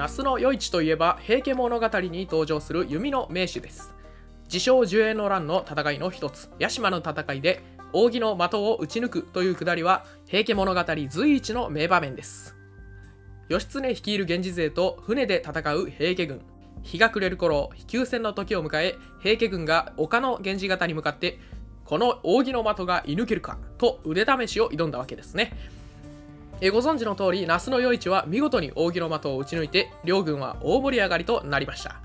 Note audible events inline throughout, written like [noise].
那須の余市といえば平家物語に登場する弓の名手です。自称寿永の乱の戦いの一つ。屋島の戦いで扇の的を撃ち抜くというくだりは平家物語随一の名場面です。義経率いる源氏勢と船で戦う平家軍。日が暮れる頃休戦の時を迎え平家軍が丘の源氏方に向かってこの扇の的が射抜けるかと腕試しを挑んだわけですね。えご存知の通り那須の余市は見事に扇の的を撃ち抜いて両軍は大盛り上がりとなりました。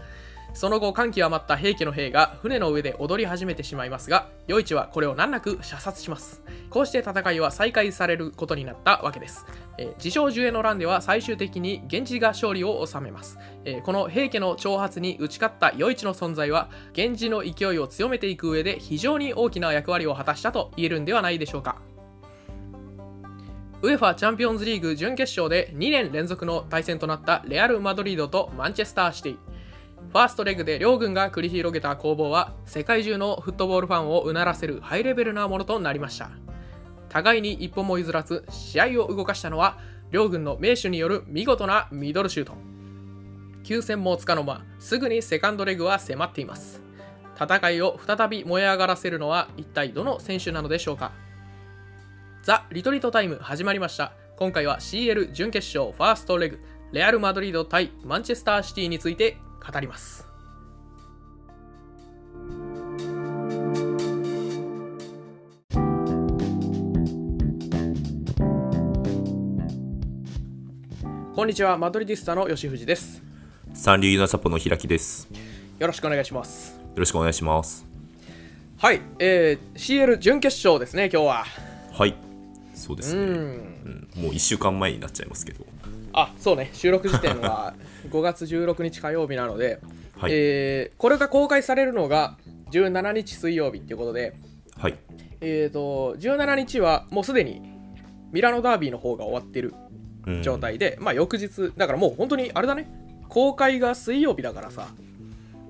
その後感極まった平家の兵が船の上で踊り始めてしまいますが余市はこれを難なく射殺します。こうして戦いは再開されることになったわけです、え自称寿永の乱では最終的に源氏が勝利を収めます、えこの平家の挑発に打ち勝った余市の存在は源氏の勢いを強めていく上で非常に大きな役割を果たしたと言えるんではないでしょうか。ウェファチャンピオンズリーグ準決勝で2年連続の対戦となったレアル・マドリードとマンチェスターシティ。ファーストレグで両軍が繰り広げた攻防は世界中のフットボールファンをうならせるハイレベルなものとなりました。互いに一歩も譲らず試合を動かしたのは両軍の名手による見事なミドルシュート。急戦もつかの間すぐにセカンドレグは迫っています。戦いを再び燃え上がらせるのは一体どの選手なのでしょうか。ザ・リトリートタイム始まりました今回は CL 準決勝ファーストレグレアル・マドリード対マンチェスターシティについて語りますこんにちはマドリディスタの吉藤です三流ユナサポの開きです。よよろしくお願いしますろしくお願いします。はい、えー、CL 準決勝ですね今日ははい。そうですね。うんうんもう1週間前になっちゃいますけど。あそうね収録時点は [laughs] 5月16日火曜日なので、はい。えーこれが公開されるのが17日水曜日っていうことで、はい。えー、と17日はもうすでにミラノダービーの方が終わってるうん状態で、まあ翌日だからもう本当にあれだね公開が水曜日だからさ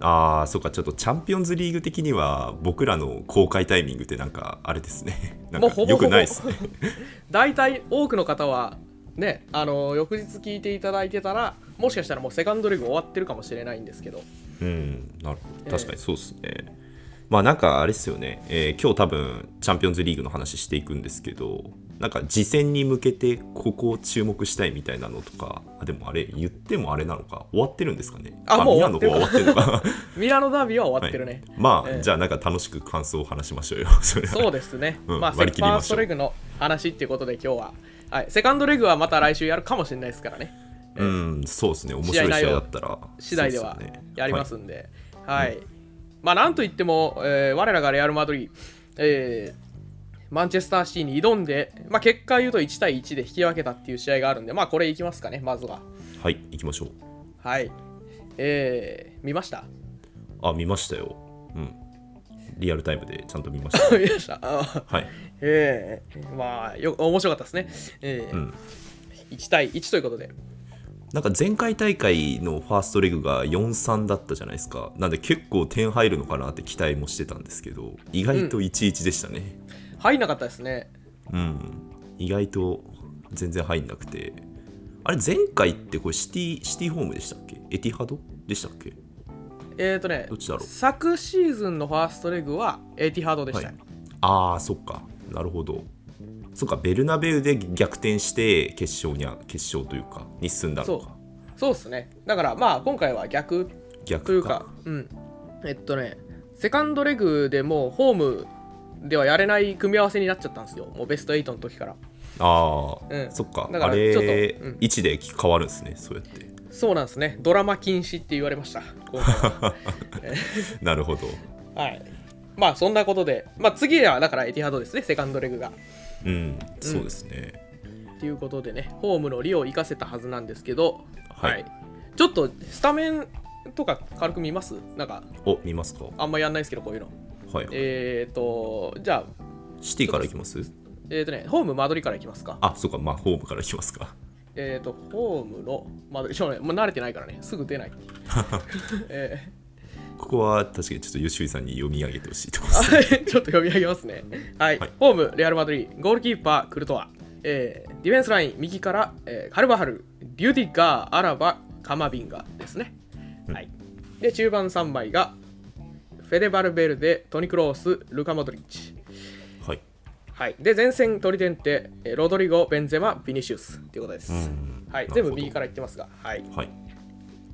ああ、そうか、ちょっとチャンピオンズリーグ的には僕らの公開タイミングってなんかあれですね。[laughs] なんかよくないですね。[laughs] 大体多くの方はねあの翌日聞いていただいてたらもしかしたらもうセカンドレグ終わってるかもしれないんですけどうん。なる。確かにそうですね。まあなんかあれですよね、えー今日多分チャンピオンズリーグの話していくんですけど、なんか次戦に向けてここを注目したいみたいなのとか、あでもあれ言ってもあれなのか、終わってるんですかね？あもうミラノの方は終わってるのか？[laughs] ミラノダービーは終わってるね、まあ、ええ。じゃあなんか楽しく感想を話しましょうよ。[laughs] それは。そうですね、うんまあセ割りファース切りましょう。トレグの話っていうことで今日は、はい、セカンドレグはまた来週やるかもしれないですからね。うん、そうですね。面白い試合だったら。次第ではやりますんで、はい、まあなんといっても、えー我らがレアル・マドリー、えーマンチェスターシティに挑んで、まあ、結果言うと1対1で引き分けたっていう試合があるんで、まあこれいきますかね、まずは。はい、はい、行きましょう。はい。えー、見ました？あ、見ましたよ。うん。リアルタイムでちゃんと見ました。[laughs] 見ました？あはい。えー、まあよ、面白かったですね。えーうん。1対1ということで。なんか前回大会のファーストレグが4-3だったじゃないですか。なんで結構点入るのかなって期待もしてたんですけど、意外と1-1でしたね。入んなかったですね。うん。意外と全然入んなくて。あれ、前回ってこれシティ、シティホームでしたっけ？エティハドでしたっけ？えっ、ー、とねどっちだろう？昨シーズンのファーストレグはエティハードでしたよ。ああそっかなるほどそっかベルナベウで逆転して決勝には決勝というかに進んだのかそうですね。だからまあ今回は逆逆というか、うん。えっとね、セカンドレグでもうホームではやれない組み合わせになっちゃったんですよ。もうベスト8の時から。ああ、うんそっかだからあれちょっとうん位置で変わるんですねそうやってそうなんですね。ドラマ禁止って言われました。[laughs] なるほどはい。まあそんなことで、まあ次はだからエティハードですね、セカンドレグが。うんそうですね、ということでね、ホームの利を生かせたはずなんですけど、はい。ちょっとスタメンとか軽く見ます？なんかお見ますか？あんまやんないですけど、こういうの。はい、えっ、ー、と、じゃあ、シティからいきます？えっ、とね、ホームマドリからいきますか。あそうかまあホームからいきますか。えっ、と、ホームのマドリ、ちょっとね、もう慣れてないからね、すぐ出ない。[laughs] えここは確かにちょっと吉井さんに読み上げてほしいところです。ーちょっと読み上げますね。はい、はい。ホーム、レアル・マドリー、ゴールキーパー、クルトワ、えーディフェンスライン、右から、えーカルバハル、リュディガー、アラバ、カマビンガですね。うん。はい、で中盤3枚がフェデバルベルデ、トニクロース、ルカ・モドリッチ。はい。はい、で前線取り点ってえーロドリゴ、ベンゼマ、ビニシウスということです。うん。はい、全部右から言ってますが、はい。はい。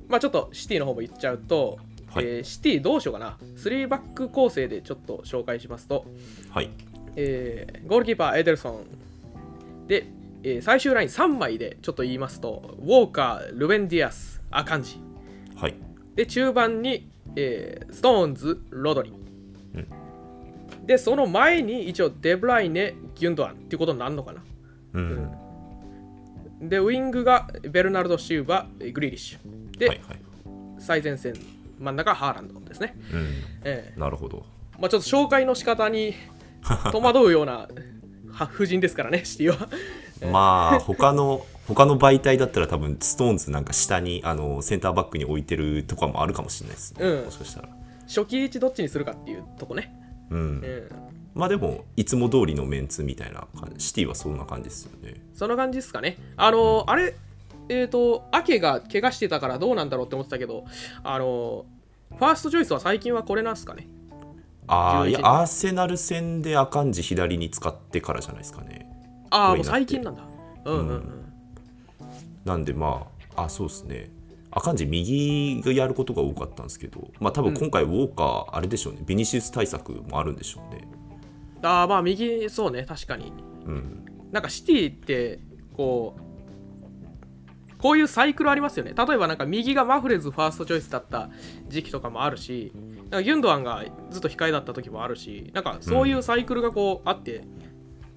まあ、ちょっとシティの方も言っちゃうと、はいえーシティどうしようかな、3バック構成でちょっと紹介しますと、はいえーゴールキーパー、エデルソン。で、えー最終ライン3枚でちょっと言いますと、ウォーカー、ルベンディアス、アカンジ。はいで、中盤に、えーストーンズ、ロドリ。で、その前に一応デブライネ、ギュンドアンっていうことになるのかな。うんで、ウィングがベルナルド・シューバ、グリーリッシュ。で、はいはい最前線、真ん中ハーランドですね。うん。えなるほど。ーまあ、ちょっと紹介の仕方に戸惑うような [laughs] は布陣ですからね、シティは。まあ他の他の媒体だったら多分ストーンズなんか下にあのセンターバックに置いてるとかもあるかもしれないですね、うん。もしかしたら。初期位置どっちにするかっていうとこね。うん、うん、まあでもいつも通りのメンツみたいな感じシティはそんな感じですよね。その感じですかね。あの、あれ、えっ、と、アケが怪我してたからどうなんだろうって思ってたけど、あの、ファーストチョイスは最近はこれなんすかね？11ああいやアーセナル戦でアカンジ左に使ってからじゃないですかね。ああ、もう最近なんだ。うんうんうん。なんでまああそうですね。アカンジ右がやることが多かったんですけどまあ多分今回ウォーカーあれでしょうね、ビニシウス対策もあるんでしょうね。ああ、まあ右、そうね、確かに。うん。なんかシティって、こう、こういうサイクルありますよね。例えばなんか右がマフレズファーストチョイスだった時期とかもあるし、なんかギュンドアンがずっと控えだった時もあるし、なんかそういうサイクルがこうあって、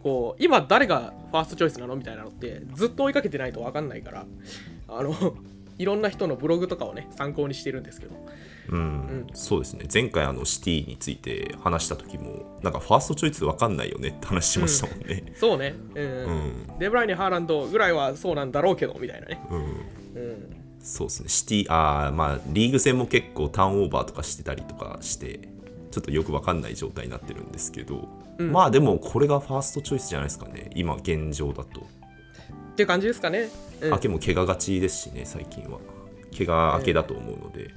こう今誰がファーストチョイスなのみたいなのってずっと追いかけてないと分かんないから、あの、[laughs] いろんな人のブログとかをね、参考にしてるんですけど。うん、そうですね。前回あのシティについて話した時もなんかファーストチョイス分かんないよねって話しましたもんね。そうね、うん。うん。デブライネ・ハーランドぐらいはそうなんだろうけど、みたいなね。うん、うん。そうですね。シティあーまあリーグ戦も結構ターンオーバーとかしてたりとかしてちょっとよく分かんない状態になってるんですけど、うん。まあでもこれがファーストチョイスじゃないですかね。今現状だと。っていう感じですかね。うん。明けも怪我がちですしね最近は。怪我明けだと思うので、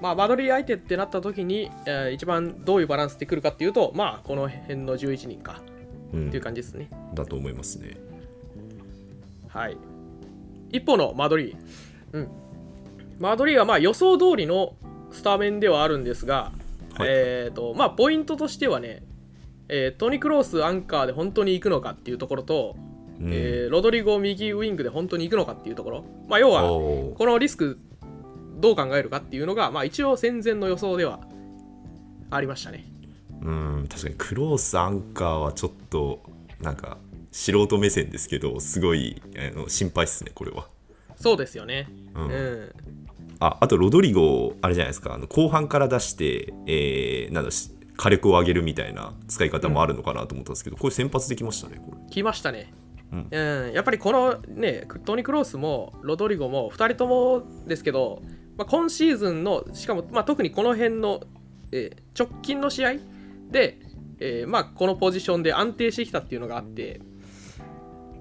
まあ、マドリー相手ってなった時に、えー一番どういうバランスでくるかっていうと、まあ、この辺の11人かうんっていう感じですね。だと思いますねはい。一方のマドリー。うん。マドリーはまあ予想通りのスタメンではあるんですが、はいえっ、と、まあ、ポイントとしてはね、えートニ・クロースアンカーで本当に行くのかっていうところと、うんえーロドリゴ右ウィングで本当に行くのかっていうところ、まあ、要はこのリスクどう考えるかっていうのが、まあ、一応戦前の予想ではありましたね。うん確かにクロースアンカーはちょっとなんか素人目線ですけどすごいあの心配っすねこれはそうですよね。ううんん。ああとロドリゴあれじゃないですかあの後半から出して、えーなんだし火力を上げるみたいな使い方もあるのかなと思ったんですけど、これ先発できましたねこれ来ましたね。うんうん、やっぱりこのね、トニ・クロースもロドリゴも2人ともですけど、まあ、今シーズンの、しかも、まあ、特にこの辺の、えー直近の試合で、えーまあ、このポジションで安定してきたっていうのがあって、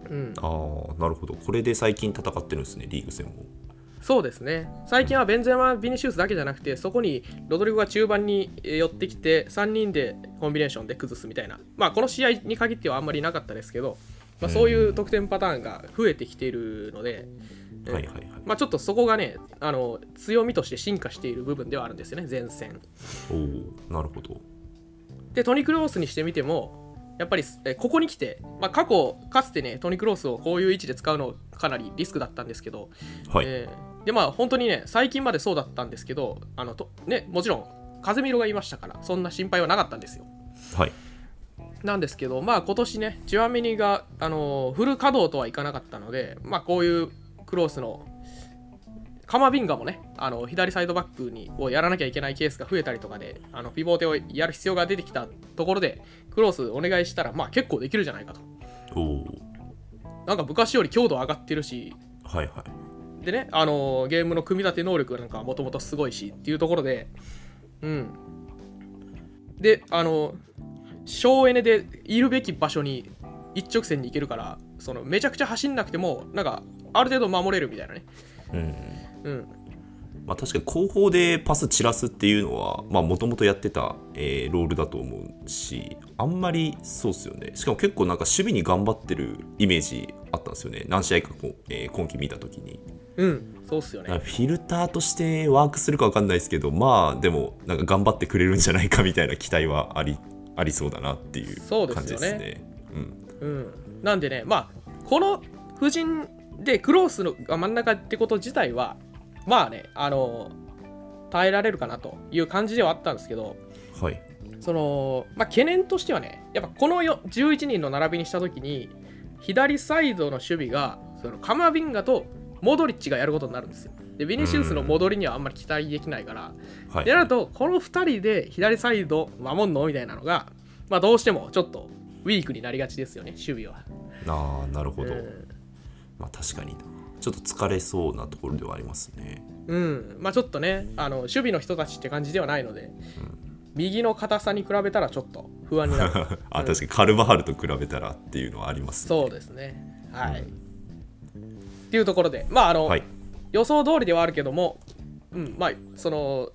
うん、ああなるほど。これで最近戦ってるんですねリーグ戦もそうですね。最近はベンゼマ・ビニシウスだけじゃなくて、そこにロドリゴが中盤にえー寄ってきて、3人でコンビネーションで崩すみたいな、まあ、この試合に限ってはあんまりなかったですけど、まあ、そういう得点パターンが増えてきているので、うんはいはいはい。まあ、ちょっとそこがねあの、強みとして進化している部分ではあるんですよね、前線。おおなるほど。で、トニ・クロースにしてみても、やっぱりえここに来て、まあ、過去、かつてね、トニ・クロースをこういう位置で使うのかなりリスクだったんですけど、はい、えーでまあ本当にね最近までそうだったんですけどあのとねもちろん風見ろがいましたからそんな心配はなかったんですよ。はい。なんですけどまあ今年ねチュアメニがあのフル稼働とはいかなかったのでまあこういうクロースのカマビンガもねあの左サイドバックにをやらなきゃいけないケースが増えたりとかであのピボーテをやる必要が出てきたところでクロースお願いしたらまあ結構できるじゃないかと。なんか昔より強度上がってるし。はいはい。でね、あのーゲームの組み立て能力なんかもともとすごいしっていうところで、うん。で、あのー省エネでいるべき場所に一直線に行けるから、そのめちゃくちゃ走んなくても、なんか、ある程度守れるみたいなね。うん。うん。まあ、確かに後方でパス散らすっていうのはもともとやってた、えーロールだと思うしあんまりそうっすよね。しかも結構なんか守備に頑張ってるイメージあったんですよね。何試合かこう、えー今季見た時に。うん。そうっすよね。フィルターとしてワークするか分かんないですけどまあでもなんか頑張ってくれるんじゃないかみたいな期待はありありそうだなっていうそうです感じよねですね。うん。うん、なんでね、まあ、この布陣でクロースのが真ん中ってこと自体は、まあね、あの耐えられるかなという感じではあったんですけど、はい。その、まあ、懸念としてはね、やっぱこのよ11人の並びにしたときに、左サイドの守備が、そのカマビンガとモドリッチがやることになるんですよ。で、ビニシウスの戻りにはあんまり期待できないから、はい。でなると、この2人で左サイド守んのみたいなのが、まあ、どうしてもちょっとウィークになりがちですよね、守備は。ああなるほど、うんまあ確かにな。ちょっと疲れそうなところではありますね。うん、まあちょっとね、あの守備の人たちって感じではないので、右の硬さに比べたらちょっと不安になる。[laughs] あ確かにカルバハルと比べたらっていうのはありますね。そうですね。はい。っていうところで、まああの、はい。予想通りではあるけども、うん、まあその、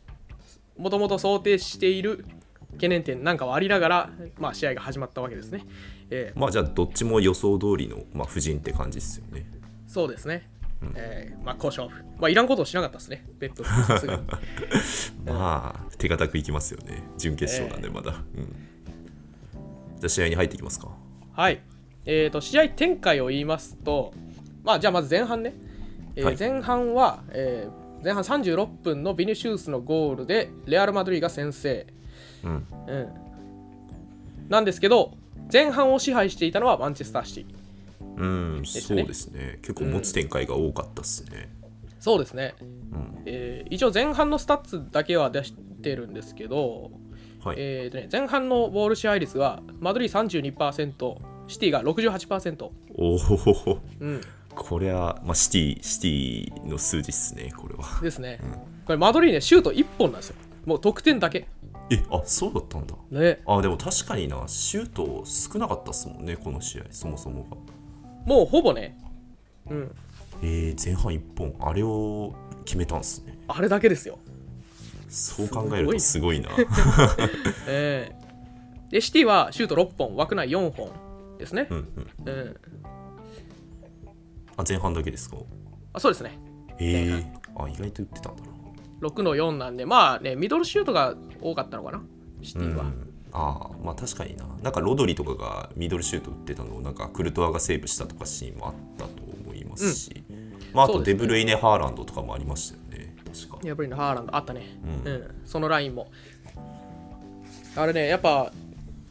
もともと想定している懸念点なんかはありながら、まあ試合が始まったわけですね。えーまあじゃあどっちも予想通りの、まあ、布陣って感じですよねそうですね。えーまあ、交渉負。まあ、いらんことをしなかったですね、ベッド。[laughs] まあ手堅くいきますよね準決勝なんでまだ、うん、じゃあ試合に入っていきますかはい。えー、と試合展開を言いますと、まあ、じゃあまず前半ね。えーはい前半は、えー前半36分のビニシウスのゴールでレアル・マドリーが先制。うんうん、なんですけど、前半を支配していたのはマンチェスターシティ。うん、そうですね結構持つ展開が多かったっすね、そうですね。うんえー一応前半のスタッツだけは出してるんですけど、はい、えーとね、前半のボール支配率はマドリー32%、シティが68%。おおうん、これは、まあ、シティシティの数字っすねこれはですね。これマドリーね、シュート1本なんですよ。もう得点だけ。えあそうだったんだ。ね。あでも確かにな。シュート少なかったっすもんねこの試合そもそもが。もうほぼね、うん、えー、前半1本あれを決めたんすね。あれだけですよ。そう考えるとすごいな。[laughs] え。ーで、シティはシュート6本、枠内4本ですね。う。んうん。うん。あ前半だけですか？あそうですね。ええあ意外と打ってたんだな6の4なんで、まあね、ミドルシュートが多かったのかな、シティは。うん。ああまあ確かにな。なんかロドリとかがミドルシュート打ってたのをなんかクルトワがセーブしたとかシーンもあったと思いますし、まああとデブルイネ・ハーランドとかもありましたよね。確か。やっぱりねハーランドあったね、ううん。んそのラインも。あれねやっぱ、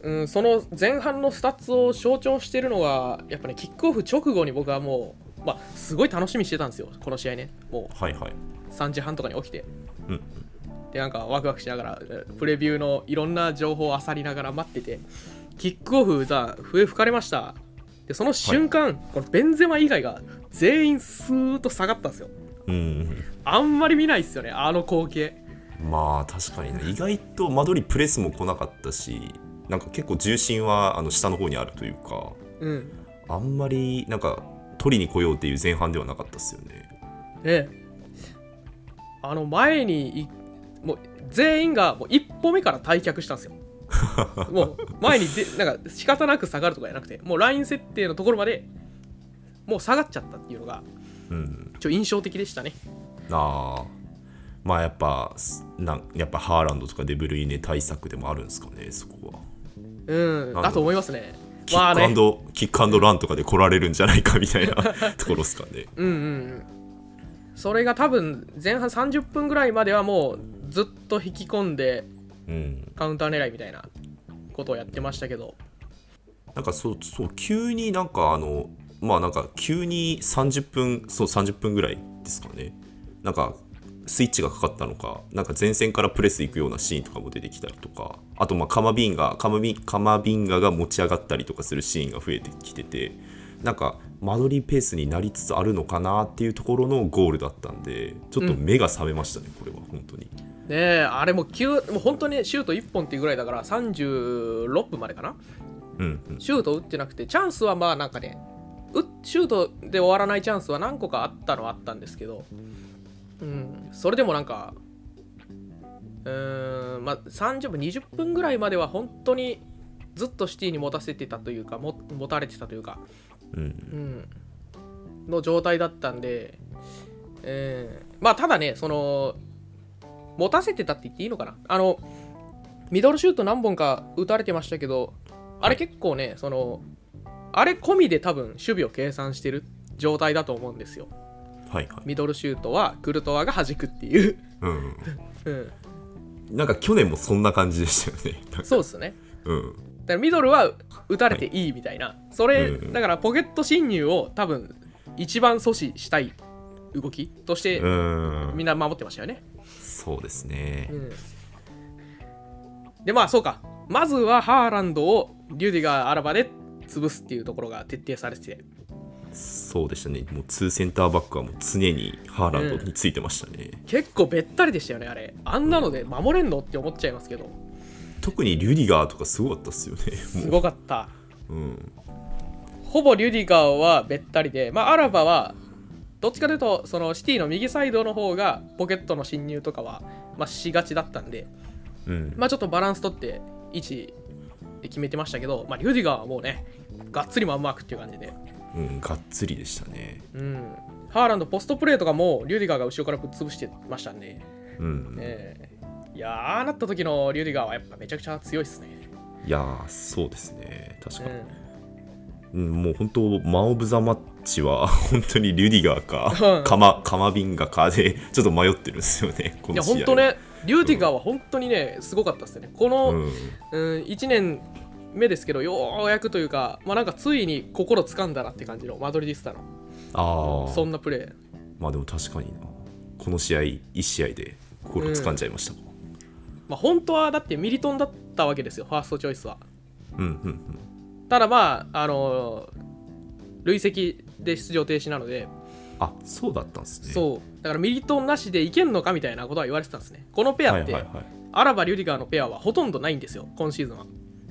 うん、その前半のスタッツを象徴してるのがやっぱねキックオフ直後に僕はもう、まあ、すごい楽しみにしてたんですよこの試合ね。もはいはい。う3時半とかに起きて。うんでなんかワクワクしながらえプレビューのいろんな情報を漁りながら待ってて。キックオフさ笛吹かれました。でその瞬間、このベンゼマ以外が全員スーッと下がったんですよ。うんあんまり見ないっすよねあの光景。まあ確かにね。意外と間取りプレスも来なかったしなんか結構重心はあの下の方にあるというか。うん。あんまりなんか取りに来ようっていう前半ではなかったですよね。ええあの前にいもう全員がもう一歩目から退却したんですよ。[laughs] もう前にでなんか仕方なく下がるとかじゃなくてもうライン設定のところまでもう下がっちゃったっていうのがうん。ちょ印象的でしたね。ああまあやっぱすなんやっぱハーランドとかデブルイネ対策でもあるんですかねそこは。うん。だだと思いますね。キックアンまあね。ド、キックランとかで来られるんじゃないかみたいなところですかね。[laughs] うんうんうんそれが多分前半30分ぐらいまではもうずっと引き込んでうん。カウンター狙いみたいなことをやってましたけど。なんかそうそう急になんかあのまあなんか急に30分そう30分ぐらいですかね。なんかスイッチがかかったのかなんか前線からプレス行くようなシーンとかも出てきたりとかあとまあカマビンガカマビンカマビンガが持ち上がったりとかするシーンが増えてきててなんか間取りペースになりつつあるのかなっていうところのゴールだったんでちょっと目が覚めましたね、これは本当に。ねえあれも急もう本当にシュート1本っていうぐらいだから36分までかな？うんうん。シュート打ってなくてチャンスはまあなんかねうシュートで終わらないチャンスは何個かあったのはあったんですけど、うん、それでもなんかうーんまあ30分20分ぐらいまでは本当にずっとシティに持たせてたというかも持たれてたというか、うん。うん、の状態だったんで、えーまあただねその持たせてたって言っていいのかな。あのミドルシュート何本か打たれてましたけどあれ結構ねそのあれ込みで多分守備を計算してる状態だと思うんですよ。はいはい。ミドルシュートはクルトワが弾くっていう、うんうん、なんか去年もそんな感じでしたよね。そうっすね。うん。だからミドルは打たれていいみたいな、それ、うんだからポケット侵入を多分一番阻止したい動きとしてうん。みんな守ってましたよね、そうですね。うん。でまあそうか。まずはハーランドをリュディガーアラバで潰すっていうところが徹底されてて。そうでしたね。もう2センターバックはもう常にハーランドについてましたね、結構べったりでしたよねあれ。あんなので守れんのって思っちゃいますけど特にリュディガーとかすごかったっすよね。すもごかった。う、うん、ほぼリュディガーはべったりで。まあアラバはどっちかというとそのシティの右サイドの方がポケットの侵入とかは、まあ、しがちだったんで。うん。まあちょっとバランス取って位置で決めてましたけど、まあ、リュディガーはもうねがっつりマンマークっていう感じで。うん、がっつりでしたね。うん、ハーランドポストプレーとかもリュディガーが後ろからぶっ潰してましたんで、うん、えやーああなった時のリュディガーはやっぱめちゃくちゃ強いっすね、いやーそうですね。確かに、うん。うん、もう本当マン・オブ・ザ・マッチは [laughs] 本当にリュディガーうん。かカマカマビンガかでちょっと迷ってるんですよねこいやの試合。本当ねリュディガーは本当にねすごかったっすね。この、うん。うん、1年目ですけどようやくというかまあなんかついに心掴んだなって感じのマドリディスタのああそんなプレー。まあでも確かにな。この試合1試合で心掴んじゃいましたかまあ本当はだってミリトンだったわけですよファーストチョイスは。うんうんただまああの累積で出場停止なので。あそうだったんですね。そう。だからミリトンなしでいけんのかみたいなことは言われてたんですね。このペアって、はいはいはい。アラバ・リュディガーのペアはほとんどないんですよ今シーズンは。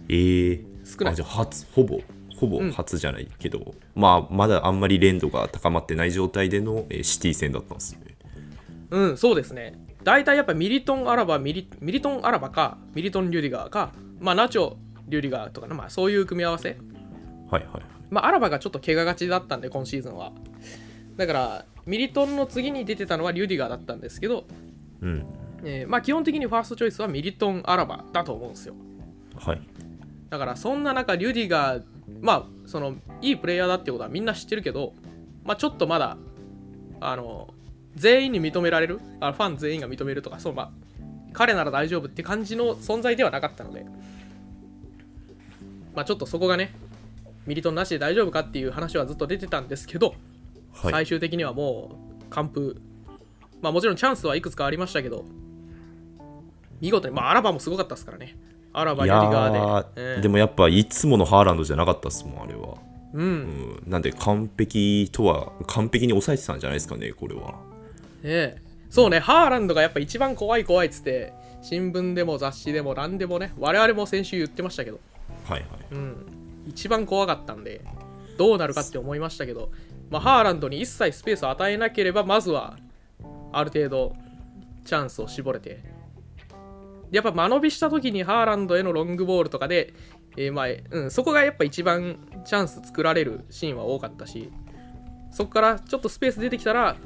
ええ少ない。あじゃあ初ほぼほぼうん。初じゃないけど、まあまだあんまり練度が高まってない状態での、えーシティ戦だったんですね。うんそうですね大体やっぱミリトン・アラバミリミリトン・アラバかミリトン・リュディガーかまあナチョ・リュディガーとかねまあそういう組み合わせ。はいはい。まあアラバがちょっと怪我がちだったんで今シーズンは。だからミリトンの次に出てたのはリュディガーだったんですけど、うん。えーまあ基本的にファーストチョイスはミリトン・アラバだと思うんですよ。はい。だからそんな中リュディガーまあそのいいプレイヤーだってことはみんな知ってるけどまあちょっとまだあの全員に認められる？あファン全員が認めるとか？そうまあ彼なら大丈夫って感じの存在ではなかったので。まあちょっとそこがねミリトンなしで大丈夫かっていう話はずっと出てたんですけど、はい。最終的にはもう完封。まあもちろんチャンスはいくつかありましたけど見事にまあアラバもすごかったですからね。アラバやーーで、えーでもやっぱいつものハーランドじゃなかったっすもんあれは、うん。うん、なんで完璧とは完璧に抑えてたんじゃないですかねこれは。ねえそうね、ハーランドがやっぱ一番怖い怖いっつって新聞でも雑誌でも何でもね我々も先週言ってましたけど、はいはい。うん、一番怖かったんでどうなるかって思いましたけど、まあ、ハーランドに一切スペースを与えなければまずはある程度チャンスを絞れて。でやっぱ間延びした時にハーランドへのロングボールとかで、えーまあうん、そこがやっぱ一番チャンス作られるシーンは多かったしそこからちょっとスペース出てきたら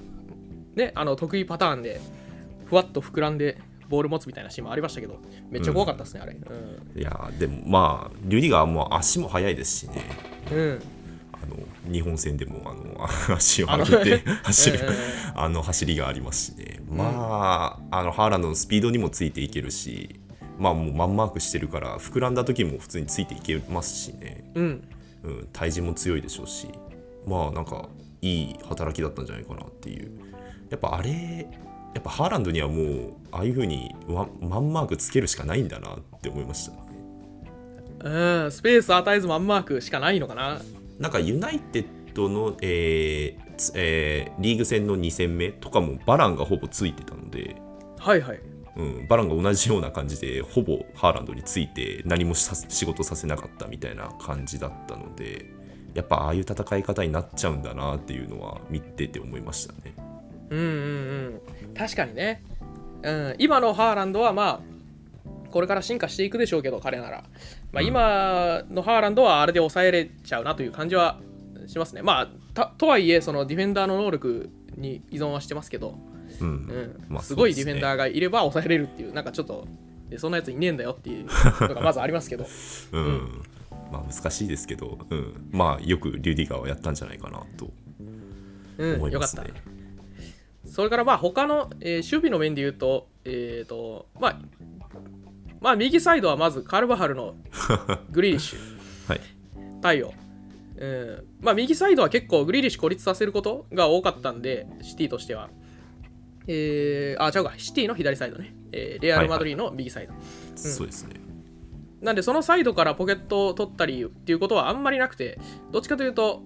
ね、あの得意パターンでふわっと膨らんでボール持つみたいなシーンもありましたけどめっちゃ怖かったですね、あれ。いやーでもまあリュディガーも足も速いですしね。うん、うん、あの日本戦でもあの [laughs] 足を上げて走るうん。うん。あの走りがありますしね、まああのハーランドのスピードにもついていけるしまあもうマンマークしてるから膨らんだ時も普通についていけますしね、うん、うん、対人も強いでしょうしまあなんかいい働きだったんじゃないかなっていうやっぱあれやっぱハーランドにはもうああいう風にワンマンマークつけるしかないんだなって思いました。うん、スペース与えずマンマークしかないのかな。なんかユナイテッドの、えーつえーリーグ戦の2戦目とかもバランがほぼついてたので、はいはい。うん、バランが同じような感じでほぼハーランドについて何もさ仕事させなかったみたいな感じだったのでやっぱああいう戦い方になっちゃうんだなっていうのは見てて思いましたね。うんうんうん。確かにね、うん、今のハーランドはまあこれから進化していくでしょうけど彼なら、まあ、うん。今のハーランドはあれで抑えれちゃうなという感じはしますね。まあたとはいえそのディフェンダーの能力に依存はしてますけど、うん。うん。まあすごいディフェンダーーがいれば抑えれるっていうなんかちょっとえそんなやついねえんだよっていうのがまずありますけど。[laughs] うん、まあ難しいですけど、うん、まあよくリュディガーはやったんじゃないかなとうん。よかった思いますね。それからまあ他の、えー守備の面で言うと、えっ、と、まあ、まあ右サイドはまずカルバハルの [laughs] グリーリッシュはい対応。うん、まあ右サイドは結構グリーリッシュ孤立させることが多かったんで、シティとしては。えー、あ、違うか、シティの左サイドね。えーレアル・マドリーの右サイド。そうですね。なんでそのサイドからポケットを取ったりっていうことはあんまりなくてどっちかというと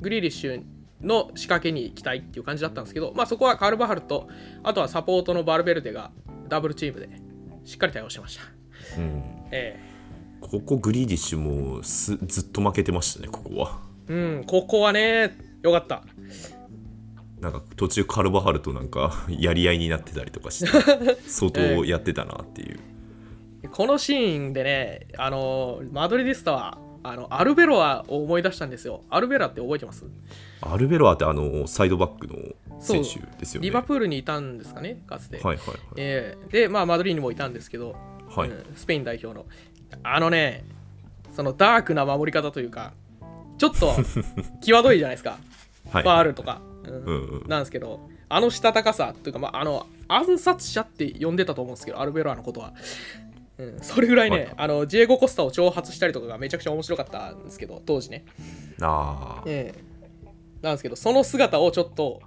グリーリッシュの仕掛けに行きたいっていう感じだったんですけど、まあ、そこはカルバハルとあとはサポートのバルベルデがダブルチームでしっかり対応してました、うん、えここグリーリッシュもすずっと負けてましたね、ここは。えうんここはねよかった。なんか途中カルバハルとなんかやり合いになってたりとかして [laughs] 相当やってたなっていう、このシーンでねあのマドリディスタはあのアルベロアを思い出したんですよ。アルベロアって覚えてます？アルベロアってあのサイドバックの選手ですよね。リバプールにいたんですかねかつて、はいはいはい、ええでまあマドリーにもいたんですけどはい。うんスペイン代表の。あのねそのダークな守り方というかちょっと [laughs] 際どいじゃないですか。はい。ファールとか、なんですけどあのしたたかさというか、まあ、あの暗殺者って呼んでたと思うんですけどアルベロアのことは、うん、それぐらいね、はいあのジエゴ・コスタを挑発したりとかがめちゃくちゃ面白かったんですけど当時ね、あー。ええ。なんですけどその姿をちょっと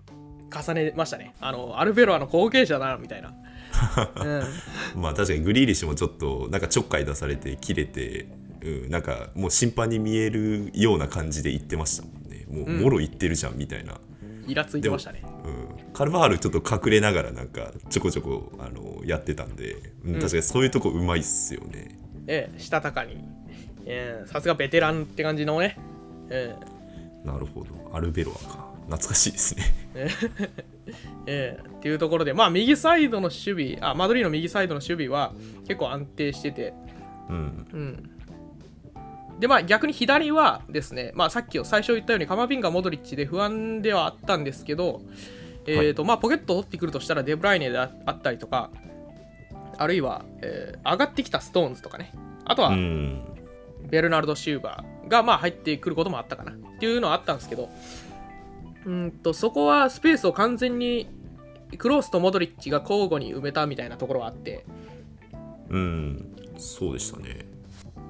重ねましたね。あのアルベロアの後継者だなみたいな、[laughs] うん。まあ確かにグリーリッシュもちょっとなんかちょっかい出されて切れて、うん、なんかもう審判に見えるような感じで言ってましたもんね。もううん。もろ言ってるじゃんみたいな、イラついてましたねうん、カルバハルちょっと隠れながらなんかちょこちょこあのやってたんで、うんうん。確かにそういうとこうまいっすよね。ええしたたかに。ええさすがベテランって感じのね。えなるほど。アルベロアか。懐かしいですね。ええ。えっていうところでまあ右サイドの守備あマドリーの右サイドの守備は結構安定してて。うん。うん。でまあ逆に左はですね、まあ、さっき最初言ったようにカマビンガ、モドリッチで不安ではあったんですけど、えーとまあ、ポケットを取ってくるとしたらデブライネでああったりとかあるいは、えー上がってきたストーンズとかね。あとはうん。ベルナルド・シューバーがまあ入ってくることもあったかな。っていうのはあったんですけどうんとそこはスペースを完全にクロースとモドリッチが交互に埋めたみたいなところはあってうん。そうでしたね。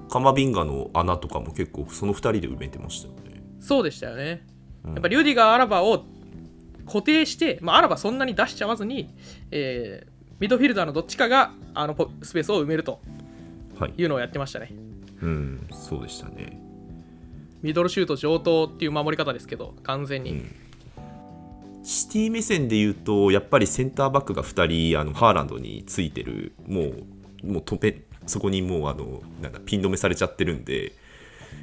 カマビンガの穴とかも結構その2人で埋めてましたよね。そうでしたよね。うんやっぱリュディガー・アラバを固定して、まあ、アラバそんなに出しちゃわずに、えーミッドフィルダーのどっちかがあのポスペースを埋めるとはい。いうのをやってましたね。うんそうでしたね。ミドルシュート上等っていう守り方ですけど、完全に。うん。シティ目線で言うとやっぱりセンターバックが2人あのハーランドについてるもうもう止めそこにもうあのなんだピン止めされちゃってるんで、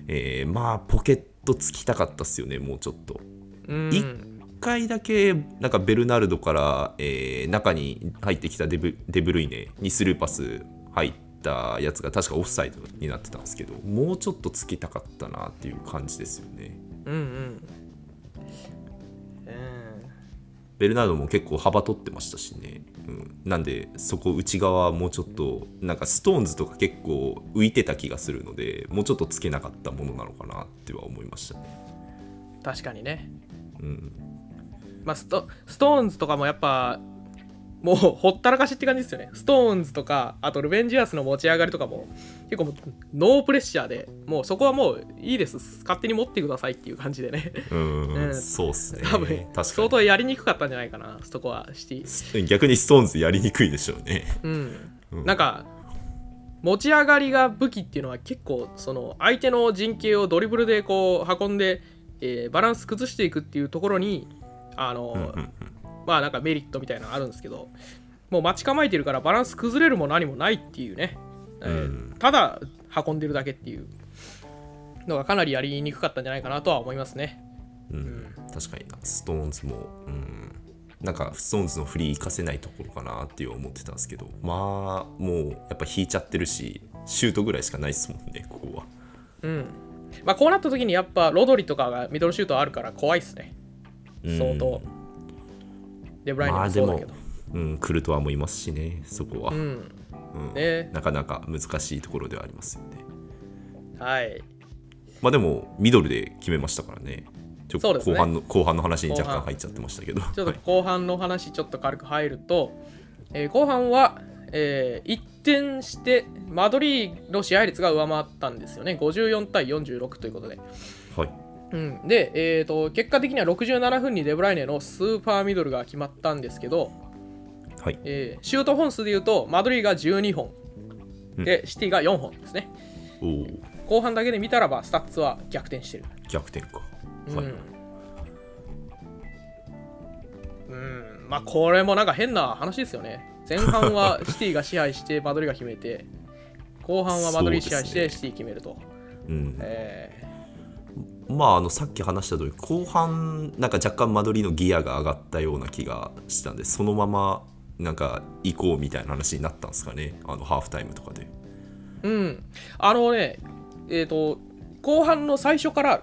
えーまあポケットつきたかったっすよねもうちょっと。うん。い1回だけなんかベルナルドから、えー中に入ってきたデブデブルイネにスルーパス入ったやつが確かオフサイドになってたんですけどもうちょっとつきたかったなっていう感じですよね。うんうん。ベルナルドも結構幅取ってましたしね、うん、なんでそこ内側もうちょっとなんかストーンズとか結構浮いてた気がするのでもうちょっとつけなかったものなのかなっては思いましたね。確かにね。うんまあスト、ストーンズとかもやっぱ、もうほったらかしって感じですよね。ストーンズとか、あとルベン・ディアスの持ち上がりとかも、結構もうノープレッシャーで、もうそこはもういいです。勝手に持ってくださいっていう感じでね。うん、うんそうっすね多分、相当やりにくかったんじゃないかな、そこはシティ。に逆にストーンズやりにくいでしょうねうん。うんなんか、持ち上がりが武器っていうのは結構、その相手の陣形をドリブルでこう運んで、えーバランス崩していくっていうところに、あの、まあなんかメリットみたいなのあるんですけど、もう待ち構えてるからバランス崩れるも何もないっていうね。えーうんただ運んでるだけっていうのがかなりやりにくかったんじゃないかなとは思いますね。うん、確かになストーンズも、うん、なんかストーンズのフリー活かせないところかなっていう思ってたんですけどまあもうやっぱ引いちゃってるしシュートぐらいしかないですもんねここはうん。まあこうなった時にやっぱロドリとかがミドルシュートあるから怖いっすね。うん相当。デブライネもそうだけど。、うん、クルトワもいますしねそこは、うん。うん。ね。なかなか難しいところではありますよね。はい。まあでもミドルで決めましたからね。ちょそうですね。後半の後半の話に若干入っちゃってましたけど。ちょっとはい。後半の話ちょっと軽く入ると、えー後半は、えー一転してマドリーの試合率が上回ったんですよね。54対46ということで、はいうん、で、えー、と結果的には67分にデブライネのスーパーミドルが決まったんですけど、はい。えーシュート本数でいうとマドリーが12本。で、シティが4本ですね。後半だけで見たらばスタッツは逆転してる。逆転か。はい、うん、うん、まあこれもなんか変な話ですよね。前半は [laughs] シティが支配してマドリーが決めて後半はマドリー支配してシティ決めると、うん、えまああのさっき話した通り後半なんか若干間取りのギアが上がったような気がしたんでそのままなんか行こうみたいな話になったんですかね。あのハーフタイムとかで。ーうん。あのねえっ、と後半の最初から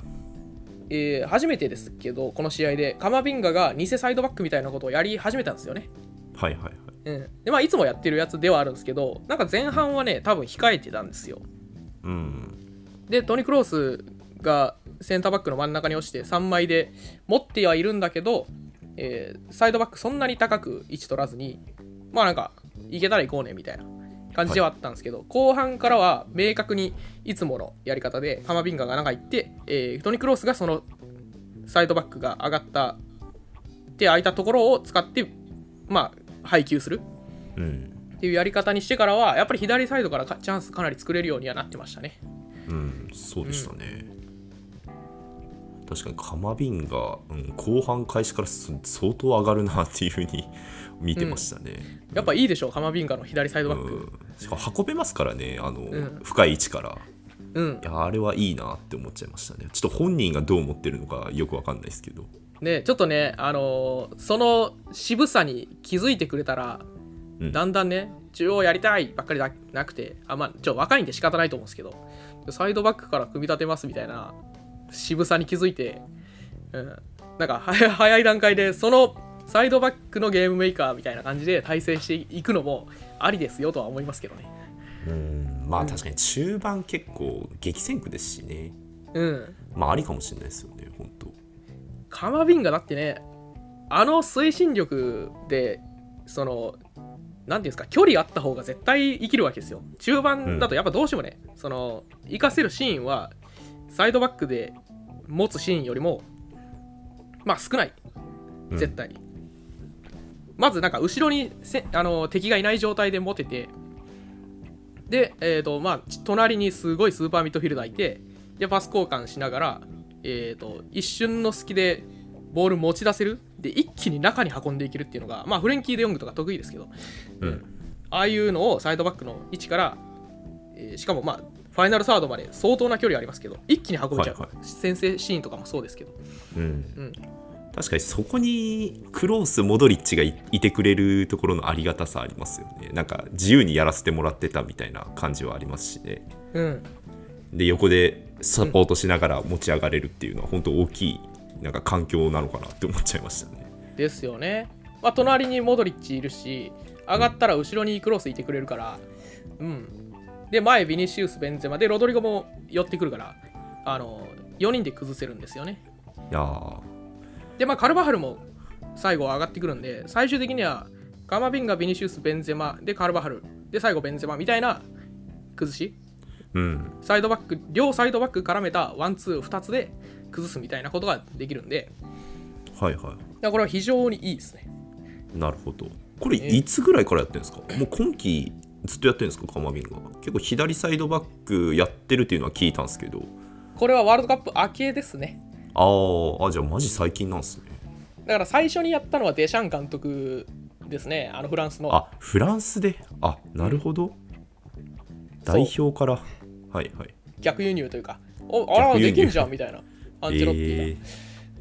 えー初めてですけどこの試合でカマビンガが偽サイドバックみたいなことをやり始めたんですよね。はいはいはい。うん、でまあいつもやってるやつではあるんですけどなんか前半はね多分控えてたんですよ。うん。でトニ・クロースがセンターバックの真ん中に落ちて3枚で持ってはいるんだけど、えーサイドバックそんなに高く位置取らずにまあなんかいけたら行こうねみたいな感じではあったんですけど、後半からは明確にいつものやり方でカマビンガが中行って、えートニ・クロースがそのサイドバックが上がった手空いたところを使ってまあ配球する。うんっていうやり方にしてからはやっぱり左サイドからかチャンスかなり作れるようにはなってましたね。うん。そうでしたね、確かにカマビンが、うん、後半開始からす相当上がるなっていうふうに [laughs] 見てましたね、やっぱいいでしょカマビンガの左サイドバック。うん。しかも運べますからねあの、ん。深い位置から。うん。いやあれはいいなって思っちゃいましたね。ちょっと本人がどう思ってるのかよくわかんないですけど。でちょっとねあのーその渋さに気づいてくれたら、うん。だんだんね中央やりたいばっかりじゃなくてあまあちょ若いんで仕方ないと思うんですけどサイドバックから組み立てますみたいな渋さに気づいて、うん、なんか早 [laughs] 早い段階でそのサイドバックのゲームメーカーみたいな感じで対戦していくのもありですよとは思いますけどね。うん。まあ確かに中盤結構激戦区ですしね。うん。まあありかもしれないですよね本当。カマビンガだってねあの推進力でそのなんていうんですか距離あった方が絶対生きるわけですよ。中盤だとやっぱどうしてもね、その活かせるシーンはサイドバックで持つシーンよりもまあ少ない。うん。絶対、まずなんか後ろにせあの敵がいない状態で持ててで、えーとまあ、隣にすごいスーパーミッドフィルダーいてでパス交換しながら、えー、と一瞬の隙でボール持ち出せる。で一気に中に運んでいけるっていうのが、まあ、フレンキー・デ・ヨングとか得意ですけどうん。ああいうのをサイドバックの位置から、えーしかもまあファイナルサードまで相当な距離ありますけど一気に運べちゃう、はいは先制シーンとかもそうですけど、うん。うん、確かにそこにクロースモドリッチがいいてくれるところのありがたさありますよね。なんか自由にやらせてもらってたみたいな感じはありますしね。うん、で横でサポートしながら持ち上がれるっていうのは本当大きいなんか環境なのかなって思っちゃいましたね。ですよね。まあ、隣にモドリッチいるし、上がったら後ろにクロスいてくれるから、うん。で、前、ビニシウス、ベンゼマ。で、ロドリゴも寄ってくるから、あの、4人で崩せるんですよね。いやー。で、まあ、カルバハルも最後上がってくるんで、最終的には、カマビンガ、ビニシウス、ベンゼマ、で、カルバハル、で、最後、ベンゼマ。みたいな崩し、うん。サイドバック、両サイドバック絡めたワン、ツー、2つで崩すみたいなことができるんで、はいはい。いやこれは非常にいいですね。なるほど。これいつぐらいからやってるんですか？もう今季ずっとやってるんですか？カマビンが。結構左サイドバックやってるっていうのは聞いたんですけど。これはワールドカップ明けですね。あーあじゃあマジ最近なんですね。だから最初にやったのはデシャン監督ですね、あのフランスの。あフランスで？あなるほど。代表から。はいはい。逆輸入というか、おあら逆輸入。できんじゃんみたいな。アンチェロッティが、え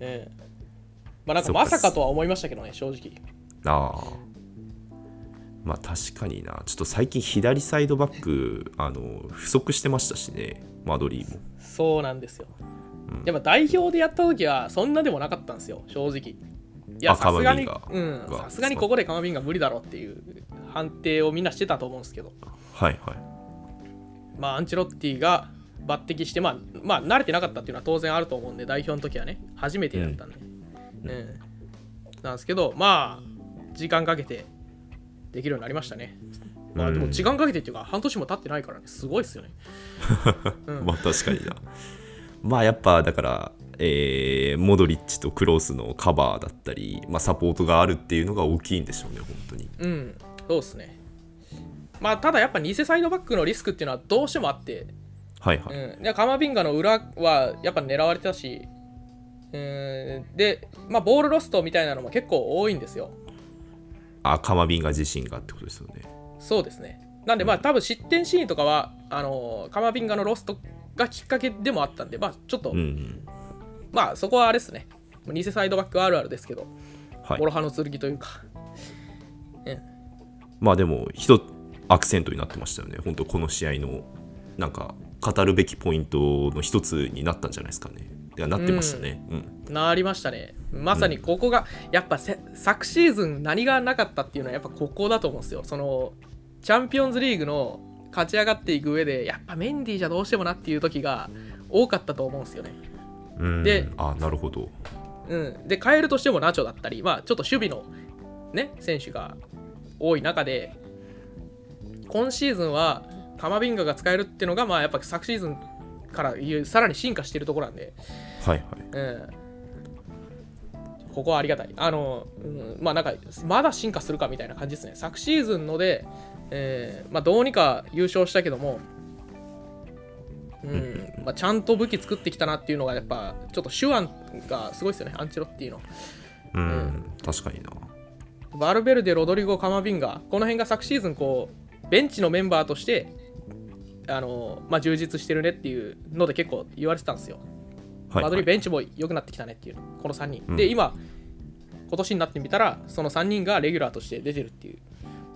ええまあなんかまさかとは思いましたけどね正直。ー、ああまあ確かにな。ちょっと最近左サイドバックあの不足してましたしね。マドリーも。そうなんですよ、やっぱ代表でやった時はそんなでもなかったんですよ。正直。いやあさすがにうん。さすがにここでカマビンが無理だろうっていう判定をみんなしてたと思うんですけど。はいはい。まあアンチェロッティが抜擢してまあまあ慣れてなかったっていうのは当然あると思うんで代表の時はね。初めてやったんで、うん。なんですけどまあ時間かけてできるようになりましたね。まあでも時間かけてっていうか半年も経ってないからね。すごいっすよね。うん。[laughs] まあ確かにな。まあやっぱだからえーモドリッチとクロースのカバーだったり、まあ、サポートがあるっていうのが大きいんでしょうね本当に。うん。そうっすね。まあただやっぱ偽サイドバックのリスクっていうのはどうしてもあって。はいはい、うん、でカマビンガの裏はやっぱ狙われてたし、うん、で、まあ、ボールロストみたいなのも結構多いんですよ。あカマビンガ自身がってことですよね。そうですね。なんで、まあ、多分失点シーンとかは、あのカマビンガのロストがきっかけでもあったんで、まあ、ちょっと、うんうん。まあ、そこはあれですね。偽サイドバックあるあるですけど、はい。諸刃の剣というか、まあでも一つアクセントになってましたよね。本当この試合のなんか語るべきポイントの一つになったんじゃないですかねいやなってましたね。うん、なりましたね。まさにここが、やっぱせ昨シーズン何がなかったっていうのはやっぱここだと思うんですよ。そのチャンピオンズリーグの勝ち上がっていく上でやっぱメンディーじゃどうしてもなっていう時が多かったと思うんですよね。うん、であなるほど。うん、で変えるとしてもナチョだったり、まあ、ちょっと守備の、ね、選手が多い中で今シーズンはカマビンガが使えるっていうのが、まあ、やっぱ昨シーズンからさらに進化しているところなんで、はいはいうん、ここはありがたい。あの、うん、まあなんか、まだ進化するかみたいな感じですね。昨シーズンので、えーまあ、どうにか優勝したけども、うんまあ、ちゃんと武器作ってきたなっていうのが、やっぱ、ちょっと手腕がすごいですよね、アンチェロッティの。うん、確かになバルベルデ、ロドリゴ、カマビンガ、この辺が昨シーズン、こう、ベンチのメンバーとして、あのまあ、充実してるねっていうので結構言われてたんですよ。はい、マドリーはい、ベンチも良くなってきたねっていうこの3人、うん。で今今年になってみたらその3人がレギュラーとして出てるっていう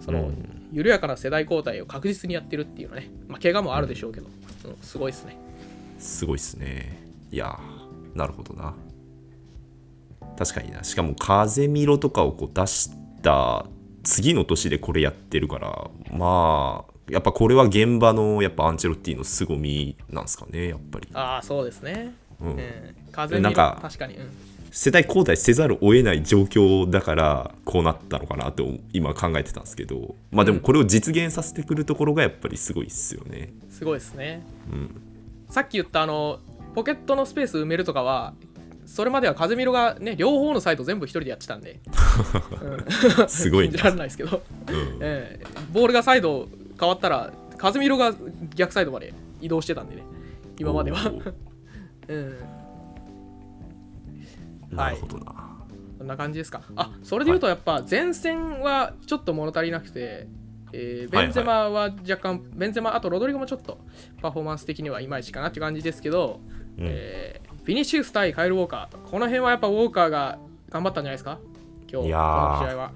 その、うん。緩やかな世代交代を確実にやってるっていうのね、まあ、怪我もあるでしょうけど、うんすごいですね。すごいっすね。いやーなるほどな。確かにな。しかも風見ろとかをこう出した次の年でこれやってるからまあやっぱこれは現場のやっぱアンチェロッティの凄みなんですかねやっぱり、ああそうですね、うん。うん。風見ろなんか確かに、うん。世代交代せざるを得ない状況だからこうなったのかなと今考えてたんですけど。まあでもこれを実現させてくるところがやっぱりすごいっすよね。すごいですね、うん。さっき言ったあのポケットのスペース埋めるとかはそれまでは風見ろがね両方のサイド全部一人でやってたんで、[laughs] うん。すごい信じらな、れないですけど。うん。ええ。ボールがサイド変わったら、カズミロが逆サイドまで移動してたんでね、今までは。うん、なるほどな、こんな感じですか。あそれで言うと、やっぱ前線はちょっと物足りなくて、えーベンゼマは若干、ベンゼマ、あとロドリゴもちょっとパフォーマンス的にはいまいちかなって感じですけど、うん。えービニシウス対カイル・ウォーカー、この辺はやっぱウォーカーが頑張ったんじゃないですか、今日この試合は。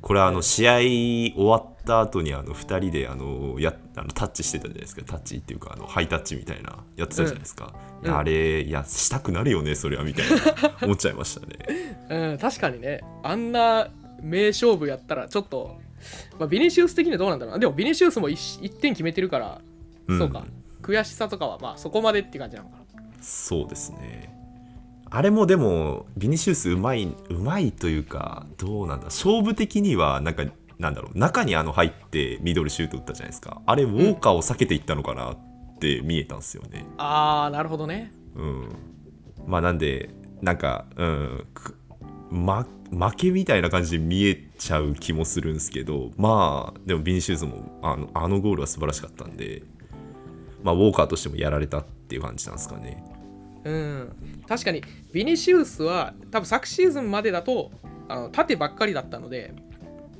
これあの試合終わった後にあの2人であのやあのタッチしてたじゃないですか。タッチっていうかあのハイタッチみたいなやってたじゃないですか、いやうん。あれいやしたくなるよねそれはみたいな。思っちゃいましたね。[laughs] うん、確かにね、あんな名勝負やったらちょっと、まあ、ビニシウス的にはどうなんだろうな。でもビニシウスも 1, 点決めてるから、うん。そうか、悔しさとかはまあそこまでって感じなのかな。そうですね。あれもでもビニシウスうまいうまいというかどうなんだ勝負的にはなんかなんだろう。中にあの入ってミドルシュート打ったじゃないですか。あれウォーカーを避けていったのかなって見えたんですよね、あー、なるほどね。うん、まあなんでなんか、うん、くま負けみたいな感じで見えちゃう気もするんですけどまあでもビニシウスもあのあのゴールは素晴らしかったんで、まあ、ウォーカーとしてもやられたっていう感じなんですかね。うん、確かにビニシウスは多分昨シーズンまでだとあの縦ばっかりだったので、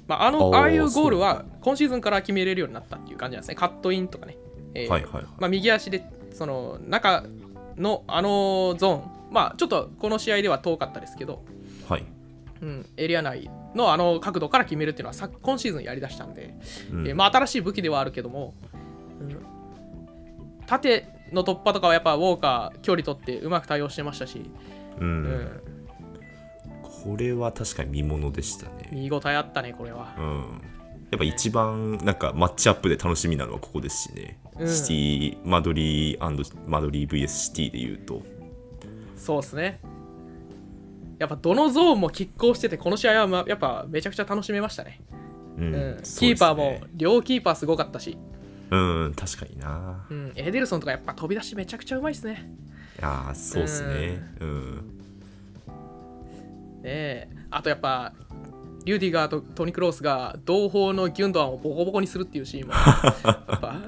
まあ、あのああいうゴールは今シーズンから決めれるようになったっていう感じなんですね。カットインとかね。えーはいはいはい。まあ、右足でその中のあのゾーンまあちょっとこの試合では遠かったですけど、はい、うん、エリア内のあの角度から決めるっていうのはさ今シーズンやりだしたんで、うん。えーまあ、新しい武器ではあるけども、うん縦の突破とかはやっぱウォーカー距離取ってうまく対応してましたし、うん。うん、これは確かに見ものでしたね、見応えあったねこれは。うん、やっぱ一番なんかマッチアップで楽しみなのはここですしね、うんシティマドリーマドリー VS シティで言うと。そうですね。やっぱどのゾーンも拮抗しててこの試合は、まあ、やっぱめちゃくちゃ楽しめましたね、うんうん。キーパーもね両キーパーすごかったし、うん確かにな。うん、エデルソンとかやっぱ飛び出しめちゃくちゃうまいですね。いやーそうですね。うん。ねえ。あとやっぱリュディガーとトニ・クロースが同胞のギュンドアンをボコボコにするっていうシーンも。[laughs] やっぱ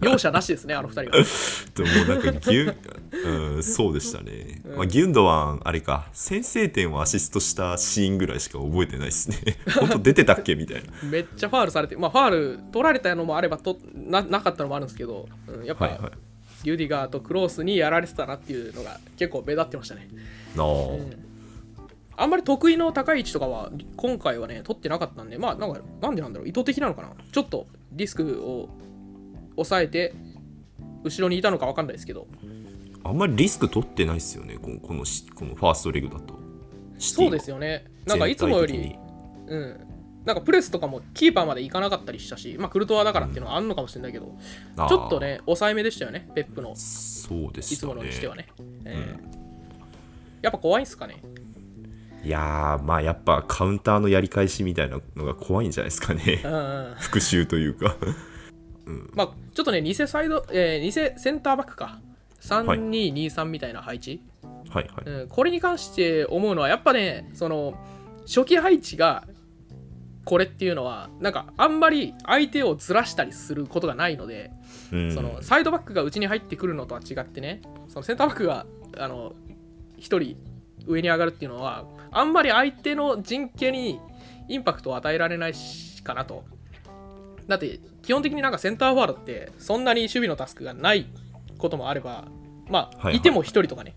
容赦なしですねあの二人がでもなんかギュン、うん、そうでしたね、まあ、ギュンドワンあれか。先制点をアシストしたシーンぐらいしか覚えてないですね。[laughs] 本当出てたっけみたいな。めっちゃファールされてまあファール取られたのもあればとななかったのもあるんですけど、うん、やっぱ、はいはい。リュディガーとクロースにやられてたなっていうのが結構目立ってましたね。なあ、あんまり得意の高い位置とかは今回はね取ってなかったんでまあなんかなんでなんだろう。意図的なのかな。ちょっとリスクを抑えて後ろにいたのか分かんないですけど。あんまりリスク取ってないですよねこのこのしこのファーストレグだと。そうですよね。なんかいつもよりうん。なんかプレスとかもキーパーまで行かなかったりしたしまあクルトワだからっていうのはあんのかもしれないけど、あー。ちょっとね抑えめでしたよねペップの。そうでいつしたねものにしてはね、えーやっぱ怖いんすかね。いやーまあやっぱカウンターのやり返しみたいなのが怖いんじゃないですかね。うんうん。復讐というか。[laughs] まあちょっとね偽サイド、えー偽センターバックか。3223みたいな配置、はいはい。うん、これに関して思うのはやっぱねその初期配置がこれっていうのはなんかあんまり相手をずらしたりすることがないので、うん。そのサイドバックが内に入ってくるのとは違ってねそのセンターバックがあの1人上に上がるっていうのはあんまり相手の陣形にインパクトを与えられないしかなと。だって基本的になんかセンターフォワードってそんなに守備のタスクがないこともあればまあ、はいはい。いても1人とかね、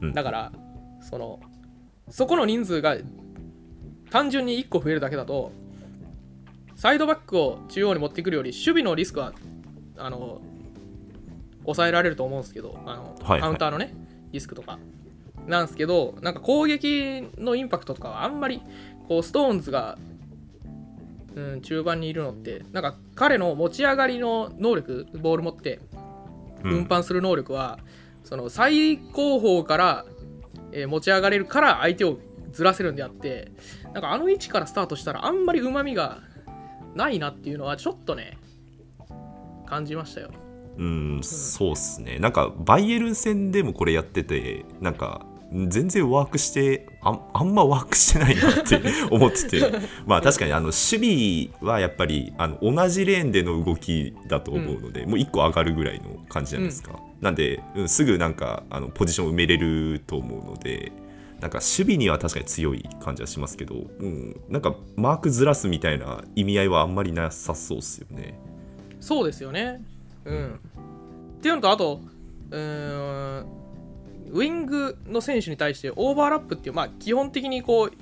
うん。だからそのそこの人数が単純に1個増えるだけだとサイドバックを中央に持ってくるより守備のリスクはあの抑えられると思うんですけどあの、はいはい。カウンターのねリスクとか。なんですけどなんか攻撃のインパクトとかはあんまりこうストーンズが、うん、中盤にいるのってなんか彼の持ち上がりの能力ボール持ってうん運搬する能力は、その最高峰から、えー持ち上がれるから相手をずらせるんであってなんかあの位置からスタートしたらあんまりうまみがないなっていうのはちょっとね感じましたようん、そうっすね。なんか、バイエルン戦でもこれやってて、なんか、全然ワークしてあん、あんまワークしてないなって [laughs] 思ってて、まあ確かにあの守備はやっぱりあの同じレーンでの動きだと思うので、もう1個上がるぐらいの感じじゃないですか。なんで、うん、すぐなんかあのポジション埋めれると思うので、なんか守備には確かに強い感じはしますけど、うん、なんかマークずらすみたいな意味合いはあんまりなさそうっすよね。そうですよね。うん。っていうのとあとうーんウイングの選手に対してオーバーラップっていうまあ基本的にこう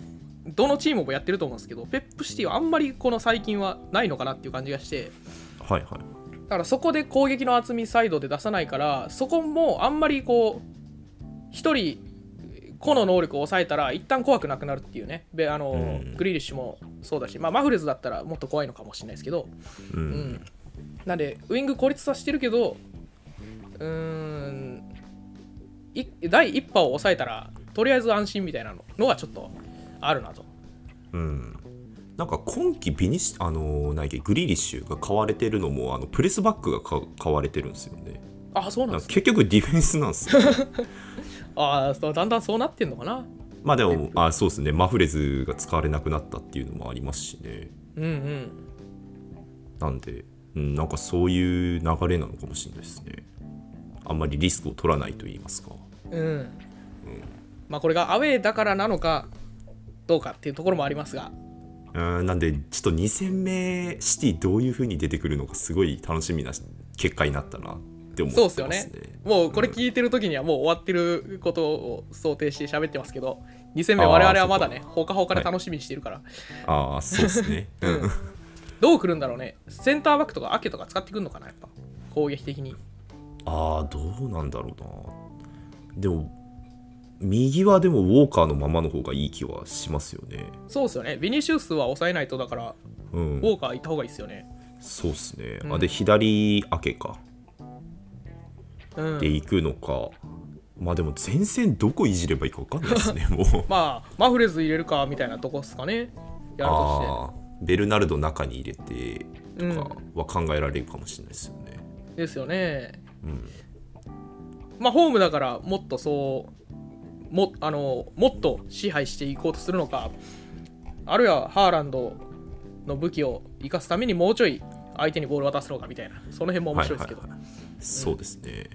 どのチームもやってると思うんですけどペップシティはあんまりこの最近はないのかなっていう感じがしてはいはい。だからそこで攻撃の厚みサイドで出さないからそこもあんまりこう1人個の能力を抑えたら一旦怖くなくなるっていうね。であの、うん。グリーリッシュもそうだし、まあ、マフレズだったらもっと怖いのかもしれないですけど、うん。うん、なんでウイング孤立させてるけどうーんい第一波を抑えたらとりあえず安心みたいなののがちょっとあるなと。うん、なんか今季ビニシあのー何やっけグリーリッシュが買われてるのもあのプレスバックがか買われてるんですよね。あそうなんですね。結局ディフェンスなんですよ。[laughs] あーそうだんだんそうなってんのかな。まあでもあそうですね。マフレズが使われなくなったっていうのもありますしね。うんうん。なんで、うん、なんかそういう流れなのかもしれないですね。あんまりリスクを取らないと言いますかうん、まあこれがアウェーだからなのかどうかっていうところもありますが。うんなんでちょっと2戦目シティどういう風に出てくるのかすごい楽しみな結果になったなって思ってそうますね。っすよね。もうこれ聞いてる時にはもう終わってることを想定して喋ってますけど2戦目我々はまだねほかほかで楽しみにしてるから、ああそうですね。[laughs] うん。どう来るんだろうね。センターバックとかアケとか使ってくんのかなやっぱ。攻撃的に。ああどうなんだろうなでも右はでもウォーカーのままの方がいい気はしますよね。そうっすよね。ビニシウスは抑えないとだからうん。ウォーカー行った方がいいっすよね。そうっすね、うん。あで左明けか。うん。で行くのか、まあでも前線どこいじればいいか分かんないですね [laughs] もう。まあマフレズ入れるかみたいなとこっすかね。やるとして。ベルナルド中に入れてとうん。かは考えられるかもしれないですよね、ですよね。うんまあホームだからもっとそうもあのもっと支配していこうとするのかあるいはハーランドの武器を生かすためにもうちょい相手にボール渡すのかみたいなその辺も面白いですけど、はいはいはい。そうですね、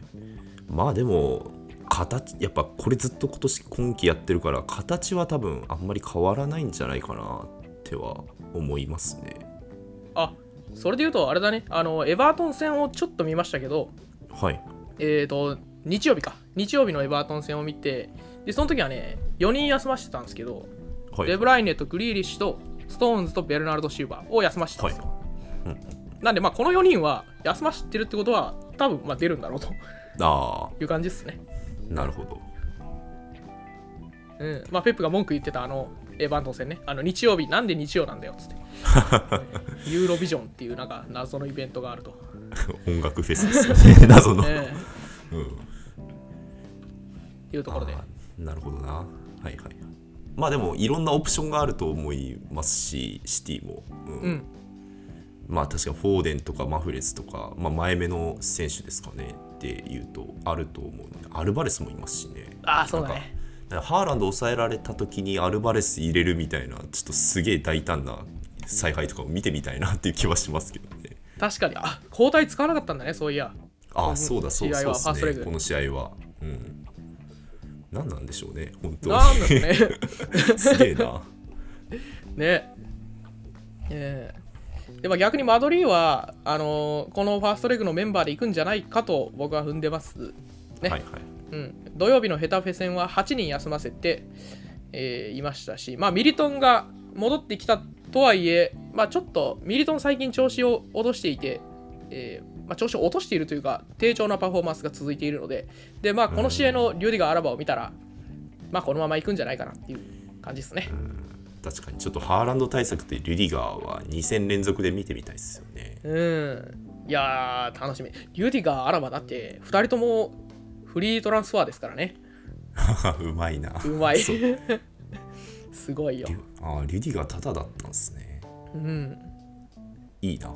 まあでも形やっぱこれずっと今年今季やってるから形は多分あんまり変わらないんじゃないかなっては思いますね。あそれで言うとあれだね。あのエバートン戦をちょっと見ましたけどはい。えっ、と日曜日か。日曜日のエバートン戦を見てでその時はね4人休ませてたんですけど、はい。デブライネとグリーリッシュとストーンズとベルナルド・シューバーを休ませてたんですよ、うんなんでまあこの4人は休ませてるってことは多分まあ出るんだろうと。あいう感じですね。あなるほど。うん。まあペップが文句言ってたあのエバートン戦ね。あの日曜日なんで日曜なんだよっつって。[laughs] ユーロビジョンっていうなんか謎のイベントがあると、[laughs] 音楽フェスですよね [laughs] 謎の、ええ。うんいうところで。なるほどな。はいはいまあでもいろんなオプションがあると思いますしシティも、うん。うん。まあ確かフォーデンとかマフレスとか、まあ、前目の選手ですかね。っていうとあると思うのでアルバレスもいますしね。ああそうだね。なんかハーランド抑えられた時にアルバレス入れるみたいなちょっとすげえ大胆な采配とかを見てみたいなっていう気はしますけどね。確かに。あ交代使わなかったんだねそういや。ああそうだそうそうね。この試合は。うん何なんでしょうね本当なんですね。[laughs] すげえな。[laughs] ね。ええ。でも逆にマドリーはあのーこのファーストレグのメンバーで行くんじゃないかと僕は踏んでますね、はいはい。うん、土曜日のヘタフェ戦は8人休ませて、えーいましたし、まあ、ミリトンが戻ってきたとはいえ、まあ、ちょっとミリトン最近調子を落としていて、えーまあ、調子を落としているというか低調なパフォーマンスが続いているのでで、まあ、この試合のリュディガー・アラバを見たら、まあ、このまま行くんじゃないかなっていう感じですね。確かにちょっとハーランド対策でリュディガーは2戦連続で見てみたいですよねうん。いやー、楽しみ。リュディガー、アラバだって、2人ともフリートランスファーですからね。[laughs] うまいなうまい。[laughs] すごいよあーリュディガータダだったんですねうん。いいな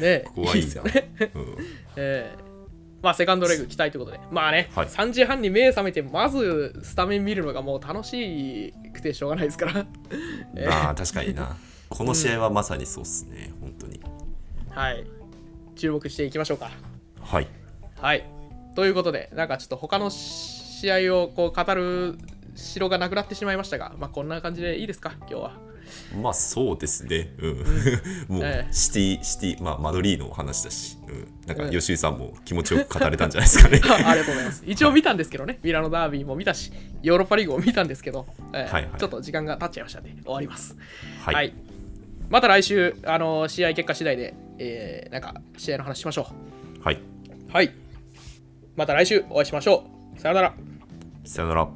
ねここはいいなっすよね。うん [laughs] えーまあ、セカンドレグ期待ということで。まあね、はい3時半に目覚めて、まずスタメン見るのがもう楽しくてしょうがないですから。[laughs] えーまあ確かになこの試合はまさにそうっすね本当にはい。注目していきましょうか。はいはい。ということで、なんかちょっと他の試合をこう語る城がなくなってしまいましたが、まあこんな感じでいいですか、今日は。まあそうですねうんもうええシティシティまあマドリーの話だし、うん、なんかうん吉井さんも気持ちよく語れたんじゃないですかね [laughs] ありがとうございます。一応見たんですけどね、ミラノダービーも見たし、ヨーロッパリーグも見たんですけど、えーはいはいちょっと時間が経っちゃいましたんで、終わります。ははい。また来週、あの試合結果次第で、えーなんか試合の話しましょはい、う。はい。また来週お会いしましょう。さよなら。さよなら